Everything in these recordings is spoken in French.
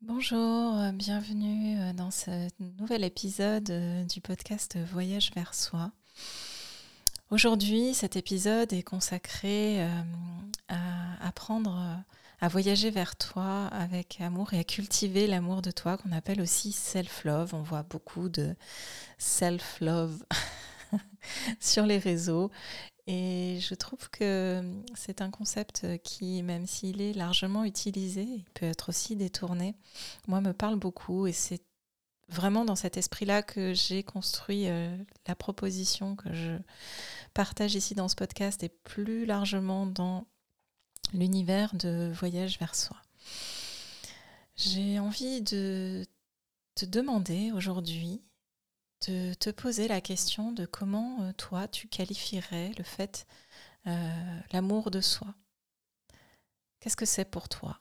Bonjour, euh, bienvenue euh, dans ce nouvel épisode euh, du podcast Voyage vers soi. Aujourd'hui, cet épisode est consacré à apprendre à voyager vers toi avec amour et à cultiver l'amour de toi qu'on appelle aussi self-love. On voit beaucoup de self-love sur les réseaux et je trouve que c'est un concept qui, même s'il est largement utilisé, il peut être aussi détourné. Moi, me parle beaucoup et c'est vraiment dans cet esprit-là que j'ai construit euh, la proposition que je partage ici dans ce podcast et plus largement dans l'univers de voyage vers soi. J'ai envie de te demander aujourd'hui de te poser la question de comment euh, toi tu qualifierais le fait, euh, l'amour de soi. Qu'est-ce que c'est pour toi?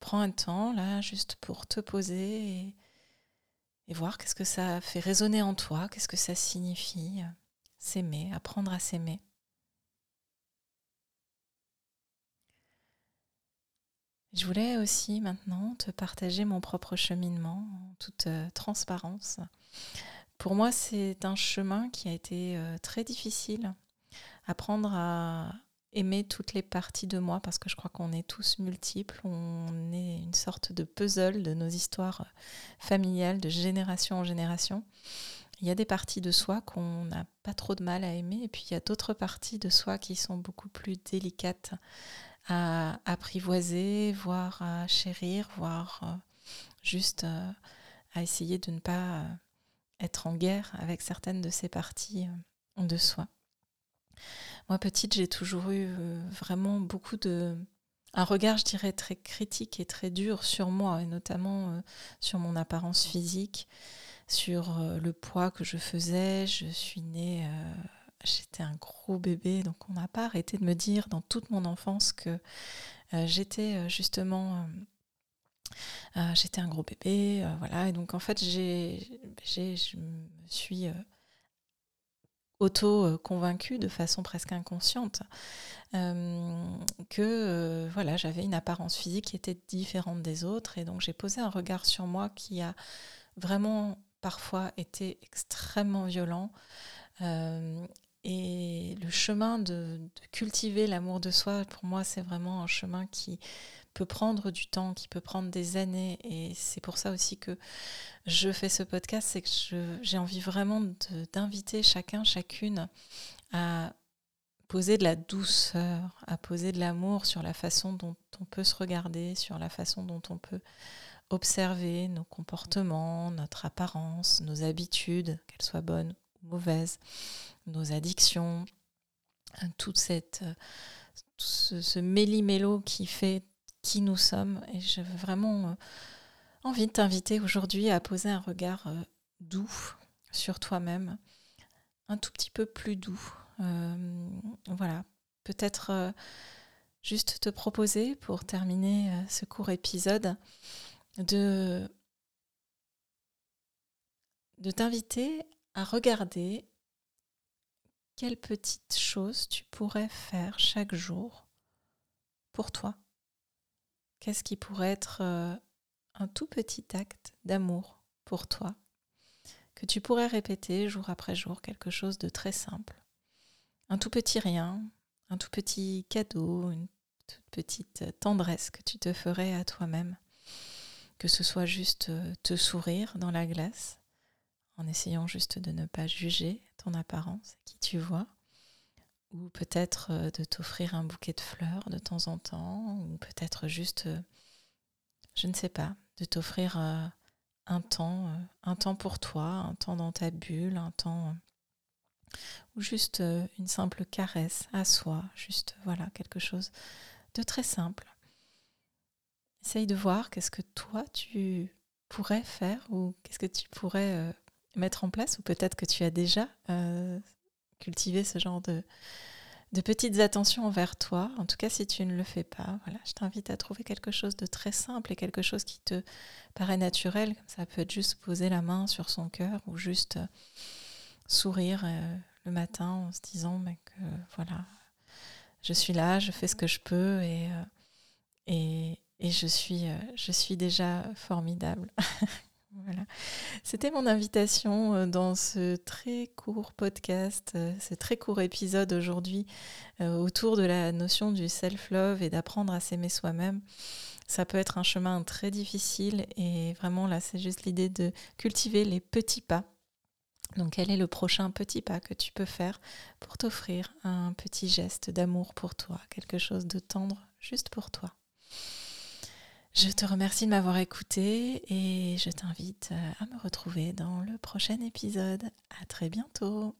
Prends un temps là juste pour te poser et, voir qu'est-ce que ça fait résonner en toi, qu'est-ce que ça signifie euh, s'aimer, apprendre à s'aimer. Je voulais aussi maintenant te partager mon propre cheminement en toute transparence. Pour moi, c'est un chemin qui a été euh, très difficile. Apprendre à aimer toutes les parties de moi, parce que je crois qu'on est tous multiples, on est une sorte de puzzle de nos histoires familiales de génération en génération. Il y a des parties de soi qu'on n'a pas trop de mal à aimer, et puis il y a d'autres parties de soi qui sont beaucoup plus délicates à apprivoiser, voire à chérir, voire euh, juste euh, à essayer de ne pas être en guerre avec certaines de ces parties euh, de soi. Moi, petite, j'ai toujours eu euh, vraiment beaucoup de... un regard, je dirais, très critique et très dur sur moi, et notamment euh, sur mon apparence physique, sur le poids que je faisais. Je suis née, j'étais un gros bébé, donc on n'a pas arrêté de me dire dans toute mon enfance que j'étais justement euh, j'étais un gros bébé, euh, voilà. Et donc en fait, je me suis euh, auto-convaincue de façon presque inconsciente que voilà, j'avais une apparence physique qui était différente des autres. Et donc j'ai posé un regard sur moi qui a vraiment parfois été extrêmement violent. et le chemin de cultiver l'amour de soi, pour moi, c'est vraiment un chemin qui peut prendre du temps, qui peut prendre des années. Et c'est pour ça aussi que je fais ce podcast, c'est que j'ai envie vraiment d'inviter chacun, chacune à poser de la douceur, à poser de l'amour sur la façon dont on peut se regarder, sur la façon dont on peut observer nos comportements, notre apparence, nos habitudes, qu'elles soient bonnes ou mauvaises, nos addictions, toute cette ce, ce méli-mélo qui fait qui nous sommes. Et j'ai vraiment euh, envie de t'inviter aujourd'hui à poser un regard euh, doux sur toi-même, un tout petit peu plus doux. Euh, voilà, peut-être juste te proposer pour terminer ce court épisode de, de t'inviter à regarder quelles petites choses tu pourrais faire chaque jour pour toi Qu'est-ce qui pourrait être euh, un tout petit acte d'amour pour toi que tu pourrais répéter jour après jour, quelque chose de très simple? Un tout petit rien, un tout petit cadeau, une toute petite tendresse que tu te ferais à toi-même? Que ce soit juste euh, te sourire dans la glace, en essayant juste de ne pas juger ton apparence, qui tu vois, ou peut-être euh, de t'offrir un bouquet de fleurs de temps en temps, ou peut-être juste, euh, je ne sais pas, de t'offrir euh, un temps, un temps pour toi, un temps dans ta bulle, un temps ou juste une simple caresse à soi, juste voilà quelque chose de très simple. Essaye de voir qu'est-ce que toi tu pourrais faire ou qu'est-ce que tu pourrais mettre en place ou peut-être que tu as déjà cultiver ce genre de, petites attentions envers toi. En tout cas, si tu ne le fais pas, voilà, je t'invite à trouver quelque chose de très simple et quelque chose qui te paraît naturel. ça peut être juste poser la main sur son cœur ou juste euh, sourire euh, le matin en se disant mais que voilà, je suis là, je fais ce que je peux et, euh, et, je suis, je suis déjà formidable. voilà. C'était mon invitation euh, dans ce très court podcast, euh, ce très court épisode aujourd'hui autour de la notion du self-love et d'apprendre à s'aimer soi-même. Ça peut être un chemin très difficile et vraiment là, c'est juste l'idée de cultiver les petits pas donc quel est le prochain petit pas que tu peux faire pour t'offrir un petit geste d'amour pour toi, quelque chose de tendre juste pour toi? Je te remercie de m'avoir écouté et je t'invite à me retrouver dans le prochain épisode. À très bientôt